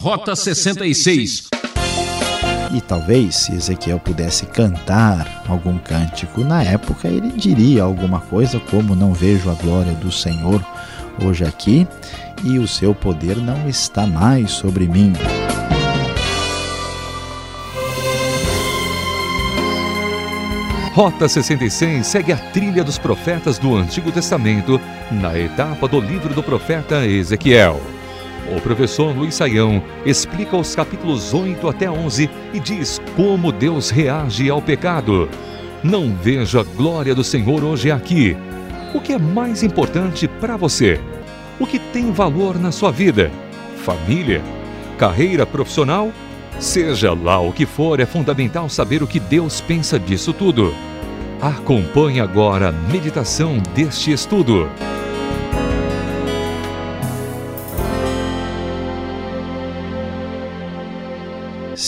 Rota 66. E talvez, se Ezequiel pudesse cantar algum cântico na época, ele diria alguma coisa como: Não vejo a glória do Senhor hoje aqui, e o seu poder não está mais sobre mim. Rota 66 segue a trilha dos profetas do Antigo Testamento na etapa do livro do profeta Ezequiel. O professor Luiz Saião explica os capítulos 8 até 11 e diz como Deus reage ao pecado. Não vejo a glória do Senhor hoje aqui. O que é mais importante para você? O que tem valor na sua vida? Família? Carreira profissional? Seja lá o que for, é fundamental saber o que Deus pensa disso tudo. Acompanhe agora a meditação deste estudo.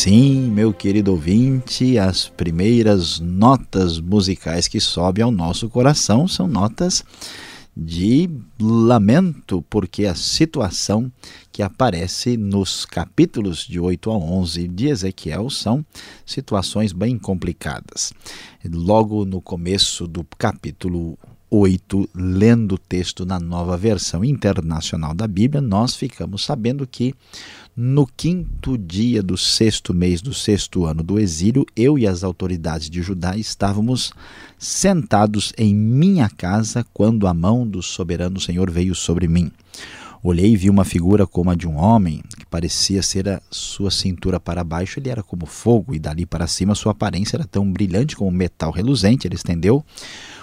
Sim, meu querido ouvinte, as primeiras notas musicais que sobem ao nosso coração são notas de lamento, porque a situação que aparece nos capítulos de 8 a 11 de Ezequiel são situações bem complicadas. Logo no começo do capítulo 8, lendo o texto na nova versão internacional da Bíblia, nós ficamos sabendo que no quinto dia do sexto mês do sexto ano do exílio, eu e as autoridades de Judá estávamos sentados em minha casa quando a mão do soberano Senhor veio sobre mim. Olhei e vi uma figura como a de um homem, que parecia ser a sua cintura para baixo, ele era como fogo, e dali para cima sua aparência era tão brilhante como metal reluzente. Ele estendeu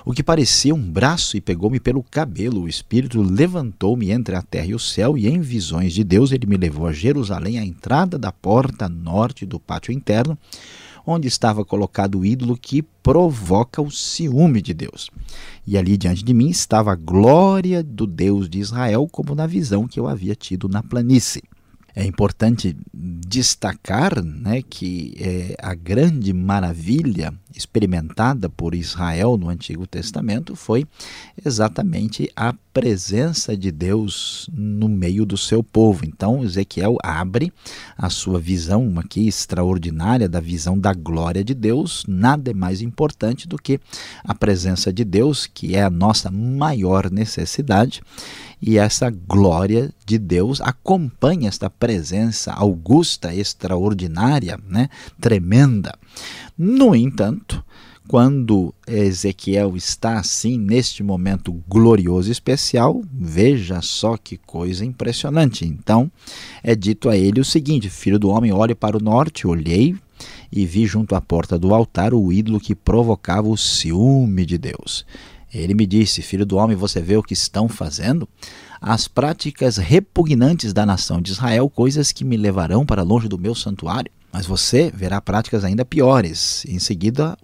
o que parecia um braço e pegou-me pelo cabelo. O Espírito levantou-me entre a terra e o céu, e em visões de Deus ele me levou a Jerusalém, à entrada da porta norte do pátio interno, onde estava colocado o ídolo que provoca o ciúme de Deus. E ali diante de mim estava a glória do Deus de Israel, como na visão que eu havia tido na planície. É importante destacar né, que é, a grande maravilha experimentada por Israel no Antigo Testamento foi exatamente a presença de Deus no meio do seu povo. Então, Ezequiel abre a sua visão aqui extraordinária da visão da glória de Deus. Nada é mais importante do que a presença de Deus, que é a nossa maior necessidade e essa glória de Deus acompanha esta presença augusta, extraordinária, né, tremenda. No entanto, quando Ezequiel está assim, neste momento glorioso e especial, veja só que coisa impressionante. Então, é dito a ele o seguinte: Filho do homem, olhe para o norte. Olhei e vi junto à porta do altar o ídolo que provocava o ciúme de Deus. Ele me disse: Filho do homem, você vê o que estão fazendo? As práticas repugnantes da nação de Israel, coisas que me levarão para longe do meu santuário. Mas você verá práticas ainda piores. Em seguida,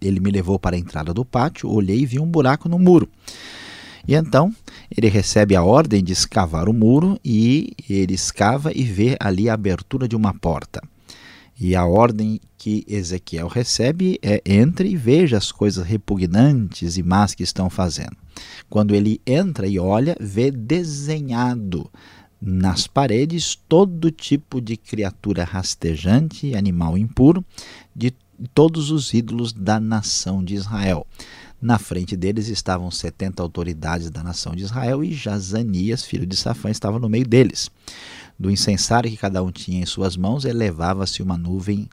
ele me levou para a entrada do pátio, olhei e vi um buraco no muro. E então ele recebe a ordem de escavar o muro e ele escava e vê ali a abertura de uma porta. E a ordem que Ezequiel recebe é entre e veja as coisas repugnantes e más que estão fazendo. Quando ele entra e olha, vê desenhado nas paredes todo tipo de criatura rastejante, animal impuro, de todos os ídolos da nação de Israel. Na frente deles estavam 70 autoridades da nação de Israel e Jazanias, filho de Safã, estava no meio deles. Do incensário que cada um tinha em suas mãos, elevava-se uma nuvem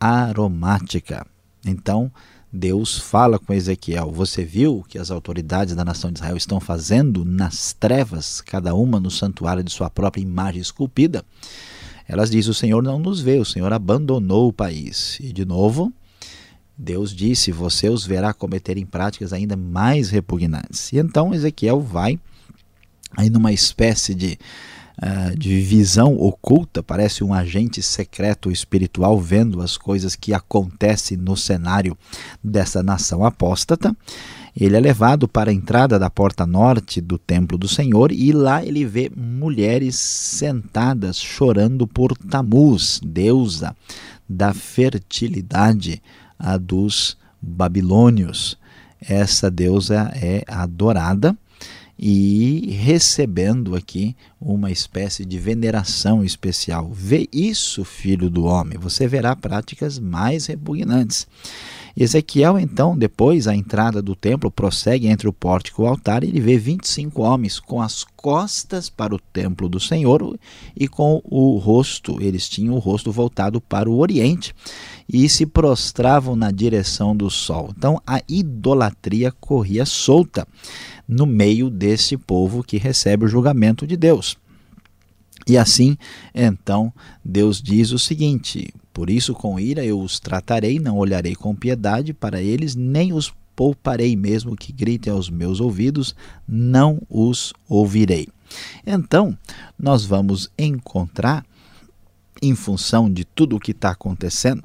aromática. Então, Deus fala com Ezequiel: Você viu o que as autoridades da nação de Israel estão fazendo nas trevas, cada uma no santuário de sua própria imagem esculpida? Elas dizem: O Senhor não nos vê, o Senhor abandonou o país. E de novo, Deus disse: Você os verá cometerem práticas ainda mais repugnantes. E então Ezequiel vai aí numa espécie de uh, de visão oculta, parece um agente secreto espiritual vendo as coisas que acontecem no cenário dessa nação apóstata. Ele é levado para a entrada da porta norte do templo do Senhor e lá ele vê mulheres sentadas chorando por Tamuz, deusa da fertilidade a dos babilônios. Essa deusa é adorada e recebendo aqui uma espécie de veneração especial. Vê isso, filho do homem, você verá práticas mais repugnantes. Ezequiel, então, depois a entrada do templo, prossegue entre o pórtico e o altar, e ele vê 25 homens com as costas para o templo do Senhor e com o rosto, eles tinham o rosto voltado para o oriente e se prostravam na direção do sol. Então a idolatria corria solta no meio desse povo que recebe o julgamento de Deus. E assim, então, Deus diz o seguinte: Por isso, com ira eu os tratarei, não olharei com piedade para eles, nem os pouparei, mesmo que gritem aos meus ouvidos, não os ouvirei. Então, nós vamos encontrar, em função de tudo o que está acontecendo,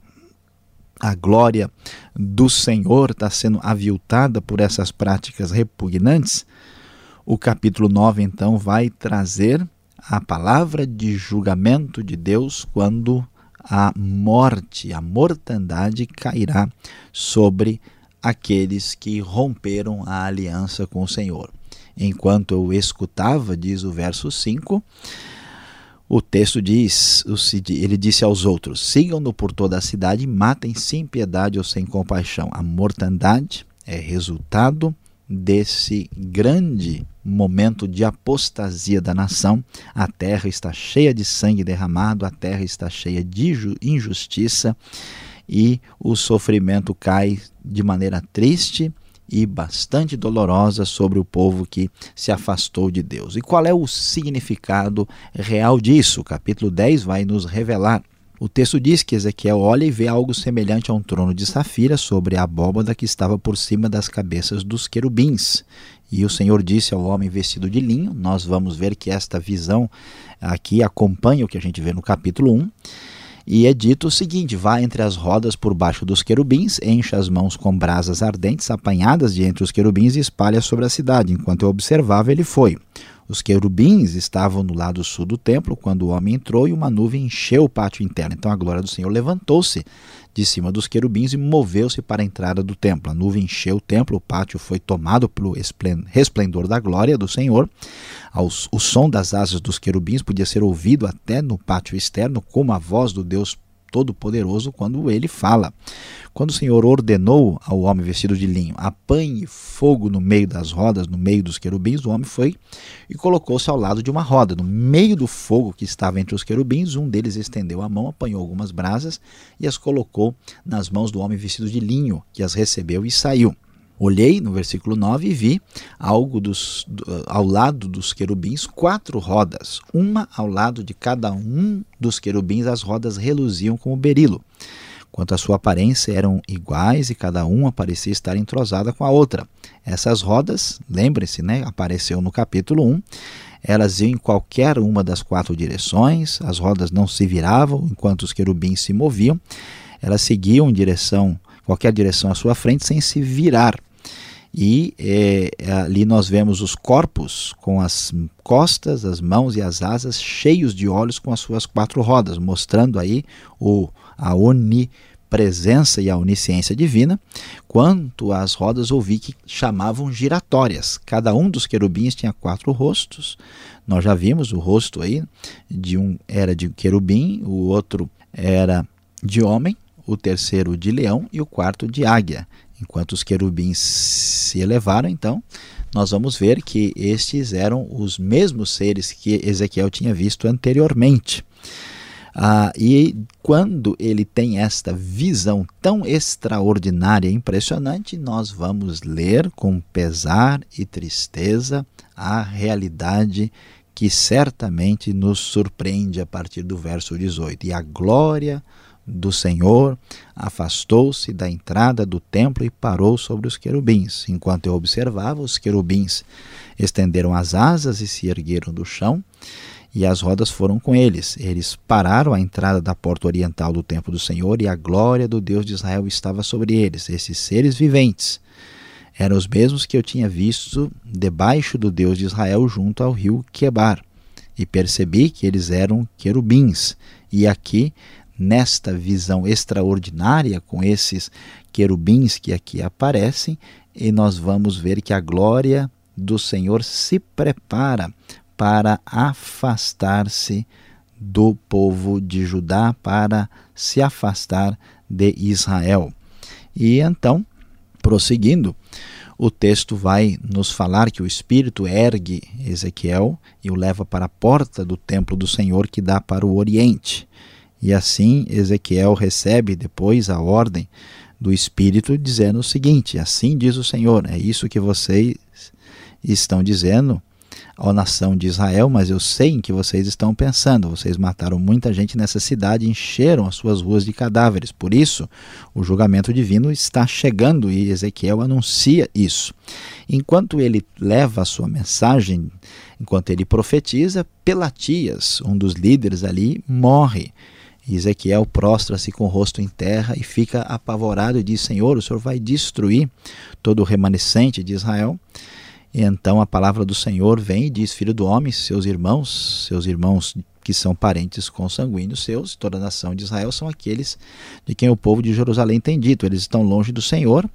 a glória do Senhor está sendo aviltada por essas práticas repugnantes. O capítulo 9, então, vai trazer a palavra de julgamento de Deus quando a morte, a mortandade cairá sobre aqueles que romperam a aliança com o Senhor. Enquanto eu escutava, diz o verso 5, o texto diz, ele disse aos outros: sigam-no por toda a cidade e matem sem piedade ou sem compaixão. A mortandade é resultado desse grande momento de apostasia da nação. A terra está cheia de sangue derramado, a terra está cheia de injustiça e o sofrimento cai de maneira triste e bastante dolorosa sobre o povo que se afastou de Deus. E qual é o significado real disso? O capítulo 10 vai nos revelar. O texto diz que Ezequiel olha e vê algo semelhante a um trono de safira sobre a abóbada que estava por cima das cabeças dos querubins. E o Senhor disse ao homem vestido de linho, nós vamos ver que esta visão aqui acompanha o que a gente vê no capítulo 1. E é dito o seguinte: vá entre as rodas por baixo dos querubins, encha as mãos com brasas ardentes apanhadas de entre os querubins e espalha sobre a cidade. Enquanto eu observava, ele foi. Os querubins estavam no lado sul do templo quando o homem entrou e uma nuvem encheu o pátio interno. Então a glória do Senhor levantou-se de cima dos querubins e moveu-se para a entrada do templo. A nuvem encheu o templo, o pátio foi tomado pelo resplendor da glória do Senhor. O som das asas dos querubins podia ser ouvido até no pátio externo, como a voz do Deus Todo-Poderoso quando ele fala. Quando o Senhor ordenou ao homem vestido de linho, apanhe fogo no meio das rodas, no meio dos querubins, o homem foi e colocou-se ao lado de uma roda. No meio do fogo que estava entre os querubins, um deles estendeu a mão, apanhou algumas brasas e as colocou nas mãos do homem vestido de linho, que as recebeu e saiu. Olhei no versículo 9 e vi algo dos, ao lado dos querubins quatro rodas, uma ao lado de cada um dos querubins, as rodas reluziam como berilo. Quanto à sua aparência, eram iguais e cada uma parecia estar entrosada com a outra. Essas rodas, lembre-se, né, apareceu no capítulo 1, elas iam em qualquer uma das quatro direções, as rodas não se viravam enquanto os querubins se moviam, elas seguiam em direção, qualquer direção à sua frente sem se virar. E é, ali nós vemos os corpos com as costas, as mãos e as asas cheios de olhos com as suas quatro rodas, mostrando aí o, a onipresença e a onisciência divina. Quanto às rodas, ouvi que chamavam giratórias. Cada um dos querubins tinha quatro rostos. Nós já vimos o rosto aí de um era de querubim, o outro era de homem, o terceiro de leão e o quarto de águia. Enquanto os querubins se elevaram, então, nós vamos ver que estes eram os mesmos seres que Ezequiel tinha visto anteriormente. Ah, e quando ele tem esta visão tão extraordinária e impressionante, nós vamos ler com pesar e tristeza a realidade que certamente nos surpreende a partir do verso 18. E a glória do Senhor afastou-se da entrada do templo e parou sobre os querubins. Enquanto eu observava, os querubins estenderam as asas e se ergueram do chão, e as rodas foram com eles. Eles pararam à entrada da porta oriental do templo do Senhor, e a glória do Deus de Israel estava sobre eles, esses seres viventes. Eram os mesmos que eu tinha visto debaixo do Deus de Israel junto ao rio Quebar. E percebi que eles eram querubins. E aqui nesta visão extraordinária com esses querubins que aqui aparecem, e nós vamos ver que a glória do Senhor se prepara para afastar-se do povo de Judá, para se afastar de Israel. E então, prosseguindo, o texto vai nos falar que o Espírito ergue Ezequiel e o leva para a porta do templo do Senhor que dá para o Oriente. E assim Ezequiel recebe depois a ordem do Espírito dizendo o seguinte: Assim diz o Senhor, é isso que vocês estão dizendo ó nação de Israel, mas eu sei em que vocês estão pensando. Vocês mataram muita gente nessa cidade, encheram as suas ruas de cadáveres. Por isso, o julgamento divino está chegando e Ezequiel anuncia isso. Enquanto ele leva a sua mensagem, enquanto ele profetiza, Pelatias, um dos líderes ali, morre. Ezequiel prostra-se com o rosto em terra e fica apavorado e diz: Senhor, o Senhor vai destruir todo o remanescente de Israel. E então a palavra do Senhor vem e diz: Filho do homem, seus irmãos, seus irmãos que são parentes consanguíneos seus, toda a nação de Israel, são aqueles de quem o povo de Jerusalém tem dito: eles estão longe do Senhor.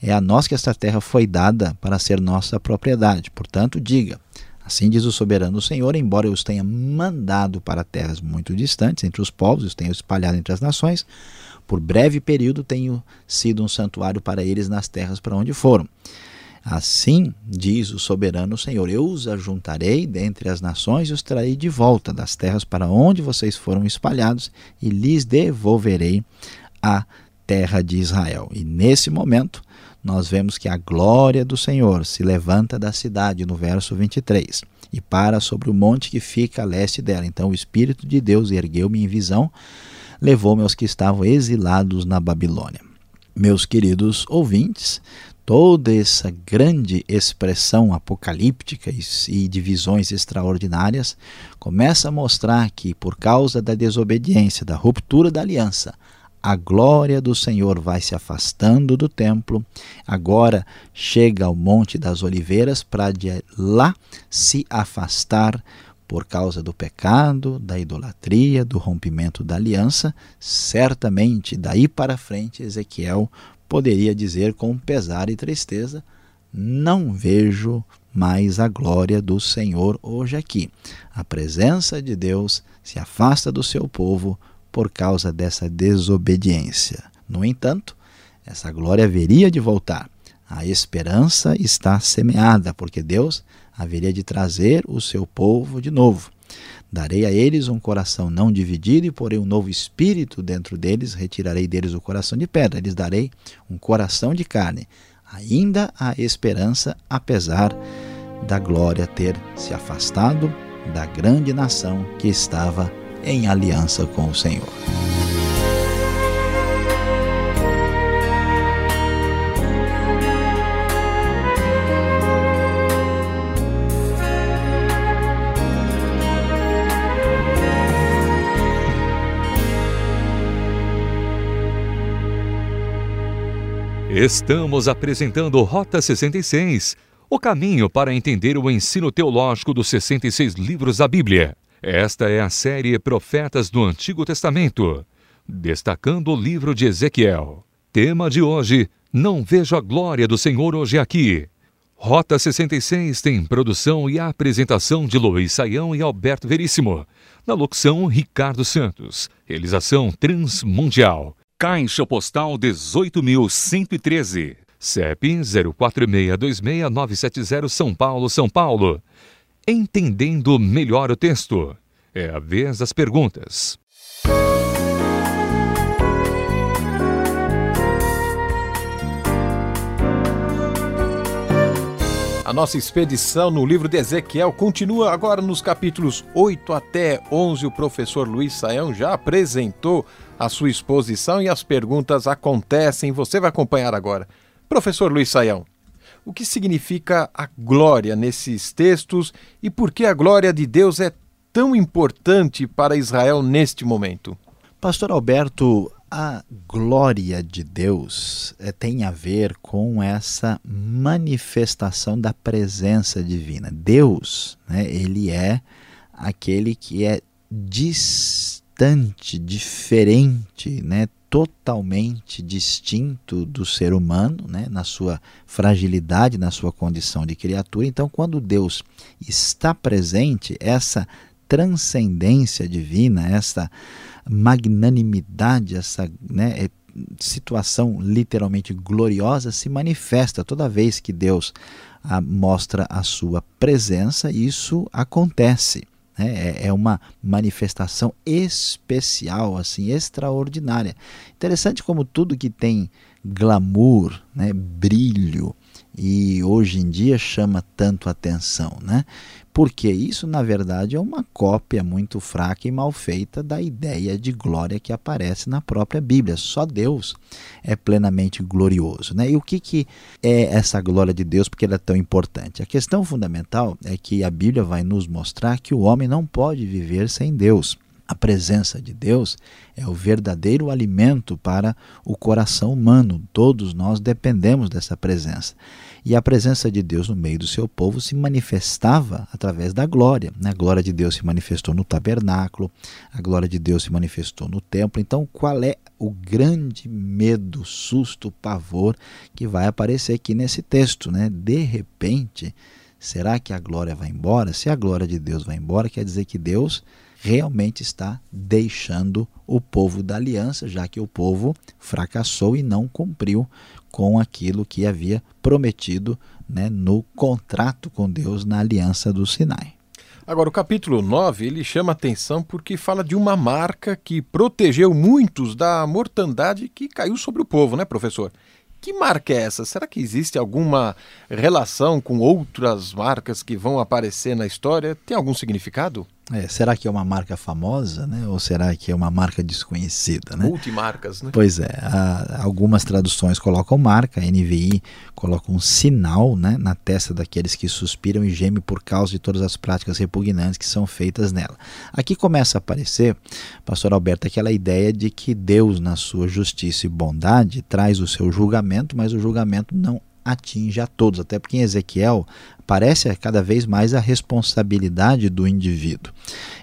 É a nós que esta terra foi dada para ser nossa propriedade. Portanto, diga: Assim diz o soberano Senhor, embora eu os tenha mandado para terras muito distantes entre os povos, os tenha espalhado entre as nações, por breve período tenho sido um santuário para eles nas terras para onde foram. Assim diz o soberano Senhor: Eu os ajuntarei dentre as nações e os trarei de volta das terras para onde vocês foram espalhados e lhes devolverei a terra de Israel. E nesse momento, nós vemos que a glória do Senhor se levanta da cidade, no verso 23, e para sobre o monte que fica a leste dela. Então o Espírito de Deus ergueu-me em visão, levou-me aos que estavam exilados na Babilônia. Meus queridos ouvintes, toda essa grande expressão apocalíptica e de visões extraordinárias começa a mostrar que, por causa da desobediência, da ruptura da aliança, a glória do Senhor vai se afastando do templo, agora chega ao Monte das Oliveiras para de lá se afastar por causa do pecado, da idolatria, do rompimento da aliança. Certamente, daí para frente, Ezequiel poderia dizer com pesar e tristeza: Não vejo mais a glória do Senhor hoje aqui. A presença de Deus se afasta do seu povo por causa dessa desobediência. No entanto, essa glória haveria de voltar. A esperança está semeada, porque Deus haveria de trazer o seu povo de novo. Darei a eles um coração não dividido e porei um novo espírito dentro deles, retirarei deles o coração de pedra, lhes darei um coração de carne. Ainda há esperança, apesar da glória ter se afastado da grande nação que estava em aliança com o Senhor. Estamos apresentando Rota 66, o caminho para entender o ensino teológico dos 66 livros da Bíblia. Esta é a série Profetas do Antigo Testamento, destacando o livro de Ezequiel. Tema de hoje: Não vejo a glória do Senhor hoje aqui. Rota 66 tem produção e apresentação de Luiz Saião e Alberto Veríssimo. Na locução, Ricardo Santos. Realização Transmundial. Caixa Postal 18.113. CEP 04626970 São Paulo, São Paulo. Entendendo melhor o texto. É a vez das perguntas. A nossa expedição no livro de Ezequiel continua agora nos capítulos 8 até 11. O professor Luiz Saião já apresentou a sua exposição e as perguntas acontecem. Você vai acompanhar agora. Professor Luiz Saião, o que significa a glória nesses textos e por que a glória de Deus é tão importante para Israel neste momento? Pastor Alberto, a glória de Deus é, tem a ver com essa manifestação da presença divina. Deus, né, ele é aquele que é distante, diferente, né, totalmente distinto do ser humano, né, na sua fragilidade, na sua condição de criatura. Então, quando Deus está presente, essa transcendência divina, essa magnanimidade, essa né, é, situação literalmente gloriosa se manifesta toda vez que Deus mostra a sua presença, isso acontece. Né? É, é uma manifestação especial, assim, extraordinária. Interessante como tudo que tem glamour, né, brilho, e hoje em dia chama tanto atenção, né? Porque isso, na verdade, é uma cópia muito fraca e mal feita da ideia de glória que aparece na própria Bíblia. Só Deus é plenamente glorioso. Né? E o que, que é essa glória de Deus, porque ela é tão importante? A questão fundamental é que a Bíblia vai nos mostrar que o homem não pode viver sem Deus. A presença de Deus é o verdadeiro alimento para o coração humano. Todos nós dependemos dessa presença. E a presença de Deus no meio do seu povo se manifestava através da glória. Né? A glória de Deus se manifestou no tabernáculo, a glória de Deus se manifestou no templo. Então, qual é o grande medo, susto, pavor que vai aparecer aqui nesse texto? Né? De repente, será que a glória vai embora? Se a glória de Deus vai embora, quer dizer que Deus realmente está deixando o povo da aliança, já que o povo fracassou e não cumpriu com aquilo que havia prometido né, no contrato com Deus na aliança do Sinai. Agora, o capítulo 9 ele chama atenção porque fala de uma marca que protegeu muitos da mortandade que caiu sobre o povo, né, professor? Que marca é essa? Será que existe alguma relação com outras marcas que vão aparecer na história? Tem algum significado? É, será que é uma marca famosa, né? Ou será que é uma marca desconhecida, né? Multimarcas, né? Pois é, a, algumas traduções colocam marca, a NVI coloca um sinal, né, na testa daqueles que suspiram e gemem por causa de todas as práticas repugnantes que são feitas nela. Aqui começa a aparecer, pastor Alberto, aquela ideia de que Deus, na sua justiça e bondade, traz o seu julgamento, mas o julgamento não atinge a todos, até porque em Ezequiel parece cada vez mais a responsabilidade do indivíduo.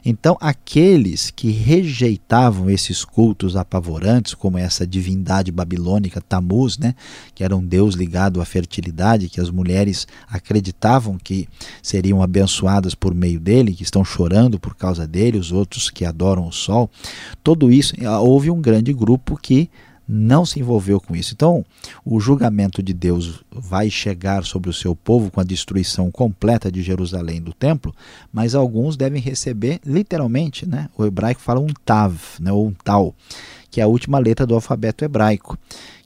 Então, aqueles que rejeitavam esses cultos apavorantes, como essa divindade babilônica Tamuz, né, que era um deus ligado à fertilidade, que as mulheres acreditavam que seriam abençoadas por meio dele, que estão chorando por causa dele, os outros que adoram o sol, tudo isso, houve um grande grupo que não se envolveu com isso. Então, o julgamento de Deus vai chegar sobre o seu povo com a destruição completa de Jerusalém do templo, mas alguns devem receber literalmente, né? O hebraico fala um tav, né, ou um tal, que é a última letra do alfabeto hebraico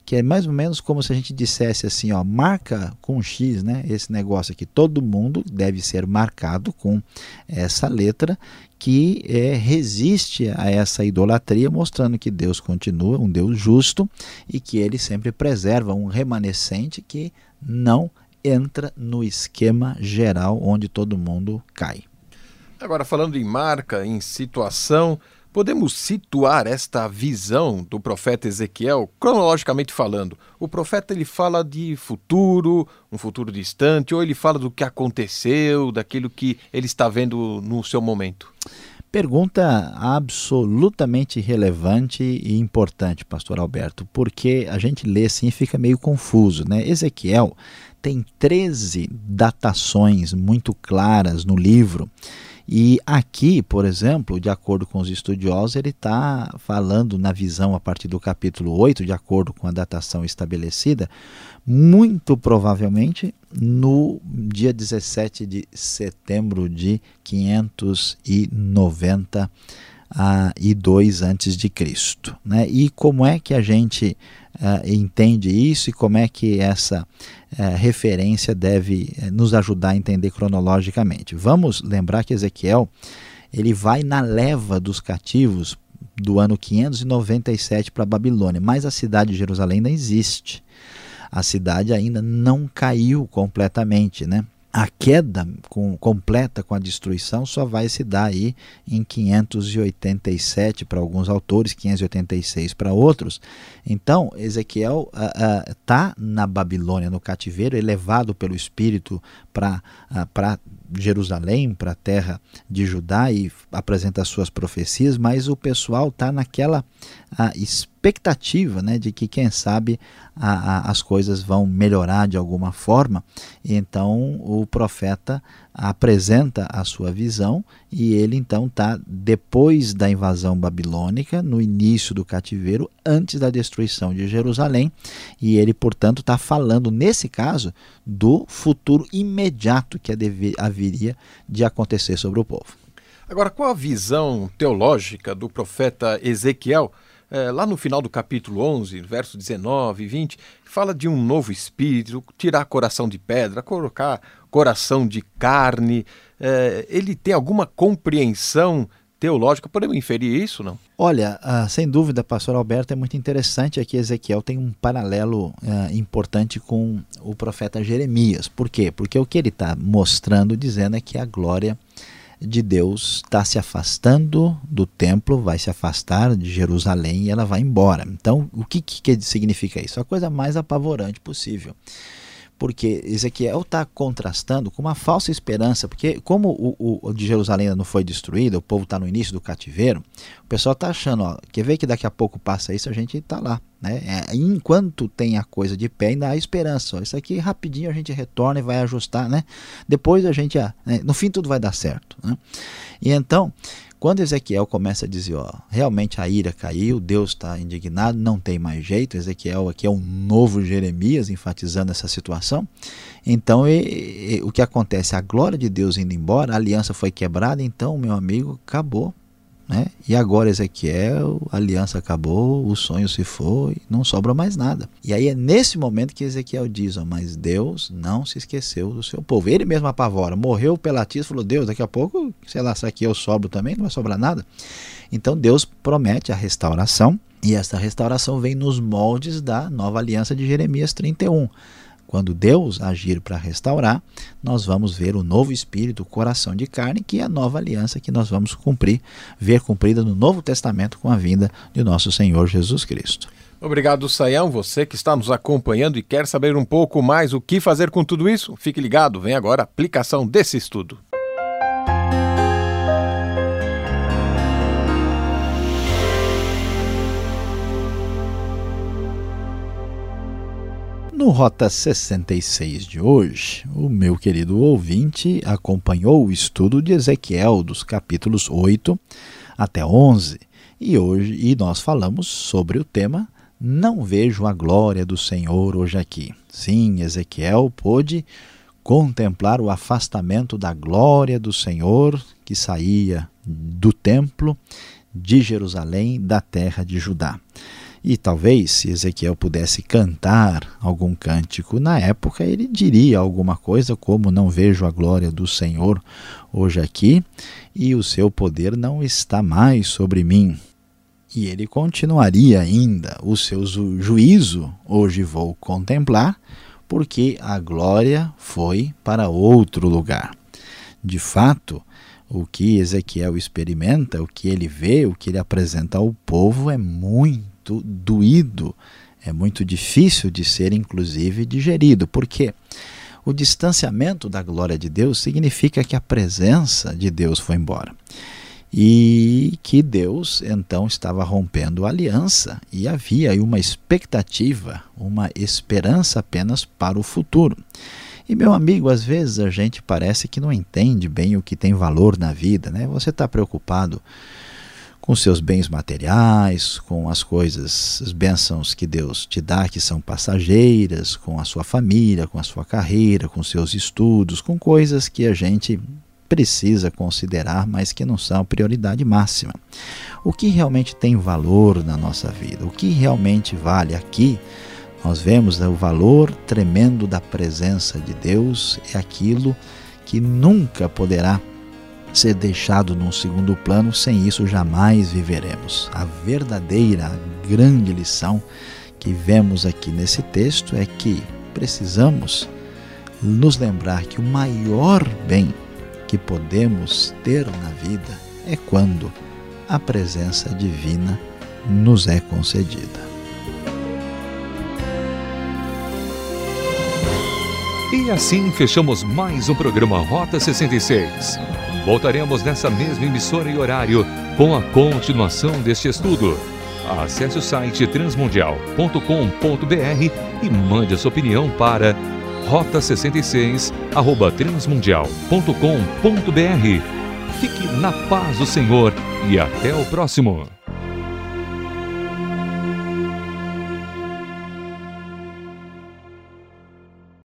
que é mais ou menos como se a gente dissesse assim, ó, marca com X, né? Esse negócio aqui, todo mundo deve ser marcado com essa letra que é, resiste a essa idolatria, mostrando que Deus continua um Deus justo e que ele sempre preserva um remanescente que não entra no esquema geral onde todo mundo cai. Agora, falando em marca, em situação, Podemos situar esta visão do profeta Ezequiel cronologicamente falando. O profeta ele fala de futuro, um futuro distante, ou ele fala do que aconteceu, daquilo que ele está vendo no seu momento? Pergunta absolutamente relevante e importante, pastor Alberto, porque a gente lê assim e fica meio confuso, né? Ezequiel tem 13 datações muito claras no livro e aqui, por exemplo, de acordo com os estudiosos, ele está falando na visão a partir do capítulo 8, de acordo com a datação estabelecida, muito provavelmente no dia 17 de setembro de 590 uh, e 2 antes de Cristo. Né? E como é que a gente uh, entende isso e como é que essa uh, referência deve uh, nos ajudar a entender cronologicamente? Vamos lembrar que Ezequiel ele vai na leva dos cativos do ano 597 para a Babilônia, mas a cidade de Jerusalém ainda existe. A cidade ainda não caiu completamente, né? A queda com, completa com a destruição só vai se dar aí em 587 para alguns autores, 586 para outros. Então, Ezequiel está uh, uh, na Babilônia, no cativeiro, elevado pelo Espírito para uh, Jerusalém, para a terra de Judá e apresenta as suas profecias, mas o pessoal está naquela expectativa né, de que, quem sabe, a, a, as coisas vão melhorar de alguma forma. E então o profeta apresenta a sua visão e ele então está depois da invasão babilônica, no início do cativeiro, antes da destruição de Jerusalém, e ele, portanto, está falando, nesse caso, do futuro imediato que haveria de acontecer sobre o povo. Agora, qual a visão teológica do profeta Ezequiel? É, lá no final do capítulo 11, verso 19 e 20, fala de um novo espírito, tirar coração de pedra, colocar coração de carne. É, ele tem alguma compreensão teológica? Podemos inferir isso, não? Olha, uh, sem dúvida, pastor Alberto, é muito interessante aqui Ezequiel tem um paralelo uh, importante com o profeta Jeremias. Por quê? Porque o que ele está mostrando, dizendo é que a glória de Deus está se afastando do templo, vai se afastar de Jerusalém e ela vai embora. Então, o que, que significa isso? A coisa mais apavorante possível porque Ezequiel está contrastando com uma falsa esperança, porque como o, o, de Jerusalém ainda não foi destruído, o povo está no início do cativeiro, o pessoal está achando, ó, quer ver que daqui a pouco passa isso, a gente está lá. Né? É, enquanto tem a coisa de pé, ainda há esperança. Ó, isso aqui rapidinho a gente retorna e vai ajustar, né? Depois a gente, né? no fim tudo vai dar certo. Né? E então, quando Ezequiel começa a dizer, ó, realmente a ira caiu, Deus está indignado, não tem mais jeito, Ezequiel aqui é um novo Jeremias enfatizando essa situação. Então e, e, o que acontece? A glória de Deus indo embora, a aliança foi quebrada, então, meu amigo, acabou. Né? E agora Ezequiel, a aliança acabou, o sonho se foi, não sobra mais nada. E aí é nesse momento que Ezequiel diz: Mas Deus não se esqueceu do seu povo. Ele mesmo apavora, morreu pela falou: Deus, daqui a pouco, sei lá, se aqui eu sobro também, não vai sobrar nada. Então Deus promete a restauração, e essa restauração vem nos moldes da nova aliança de Jeremias 31. Quando Deus agir para restaurar, nós vamos ver o novo espírito, o coração de carne, que é a nova aliança que nós vamos cumprir, ver cumprida no Novo Testamento com a vinda de nosso Senhor Jesus Cristo. Obrigado, Saião. Você que está nos acompanhando e quer saber um pouco mais o que fazer com tudo isso, fique ligado. Vem agora a aplicação desse estudo. No Rota 66 de hoje, o meu querido ouvinte acompanhou o estudo de Ezequiel dos capítulos 8 até 11 e hoje e nós falamos sobre o tema Não vejo a glória do Senhor hoje aqui. Sim, Ezequiel pôde contemplar o afastamento da glória do Senhor que saía do templo de Jerusalém, da terra de Judá. E talvez, se Ezequiel pudesse cantar algum cântico na época, ele diria alguma coisa como: Não vejo a glória do Senhor hoje aqui, e o seu poder não está mais sobre mim. E ele continuaria ainda: O seu juízo hoje vou contemplar, porque a glória foi para outro lugar. De fato, o que Ezequiel experimenta, o que ele vê, o que ele apresenta ao povo é muito muito doído, é muito difícil de ser, inclusive, digerido. Por quê? O distanciamento da glória de Deus significa que a presença de Deus foi embora. E que Deus então estava rompendo a aliança e havia aí uma expectativa, uma esperança apenas para o futuro. E meu amigo, às vezes a gente parece que não entende bem o que tem valor na vida, né? Você está preocupado com seus bens materiais, com as coisas, as bênçãos que Deus te dá, que são passageiras, com a sua família, com a sua carreira, com seus estudos, com coisas que a gente precisa considerar, mas que não são prioridade máxima. O que realmente tem valor na nossa vida? O que realmente vale aqui? Nós vemos o valor tremendo da presença de Deus, é aquilo que nunca poderá ser deixado num segundo plano, sem isso jamais viveremos. A verdadeira, a grande lição que vemos aqui nesse texto é que precisamos nos lembrar que o maior bem que podemos ter na vida é quando a presença divina nos é concedida. E assim fechamos mais um programa Rota 66. Voltaremos nessa mesma emissora e horário com a continuação deste estudo. Acesse o site transmundial.com.br e mande a sua opinião para rota66@transmundial.com.br. Fique na paz do Senhor e até o próximo.